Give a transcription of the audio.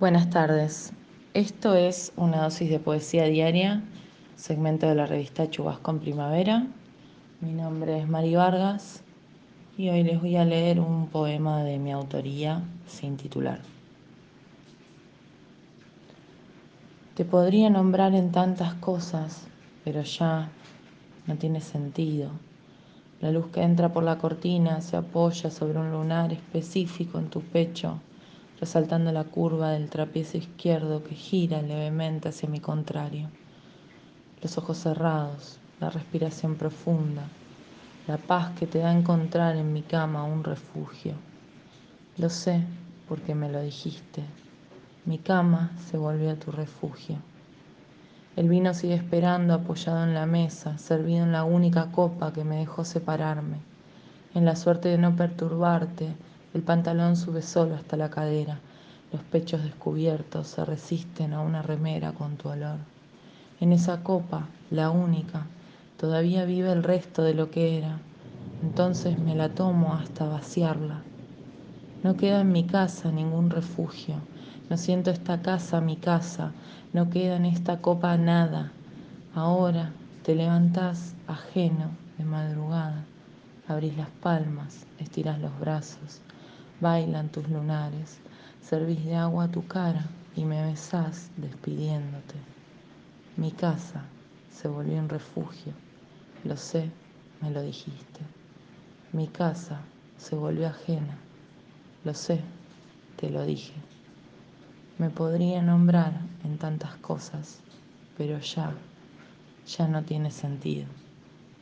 Buenas tardes. Esto es una dosis de poesía diaria, segmento de la revista Chubasco Primavera. Mi nombre es Mari Vargas y hoy les voy a leer un poema de mi autoría sin titular. Te podría nombrar en tantas cosas, pero ya no tiene sentido. La luz que entra por la cortina se apoya sobre un lunar específico en tu pecho resaltando la curva del trapecio izquierdo que gira levemente hacia mi contrario. Los ojos cerrados, la respiración profunda, la paz que te da encontrar en mi cama un refugio. Lo sé porque me lo dijiste. Mi cama se volvió tu refugio. El vino sigue esperando apoyado en la mesa, servido en la única copa que me dejó separarme. En la suerte de no perturbarte, el pantalón sube solo hasta la cadera. Los pechos descubiertos se resisten a una remera con tu olor. En esa copa, la única, todavía vive el resto de lo que era. Entonces me la tomo hasta vaciarla. No queda en mi casa ningún refugio. No siento esta casa mi casa. No queda en esta copa nada. Ahora te levantás ajeno de madrugada. Abrís las palmas, estiras los brazos bailan tus lunares, servís de agua a tu cara y me besás despidiéndote. Mi casa se volvió un refugio, lo sé, me lo dijiste. Mi casa se volvió ajena, lo sé, te lo dije. Me podría nombrar en tantas cosas, pero ya, ya no tiene sentido.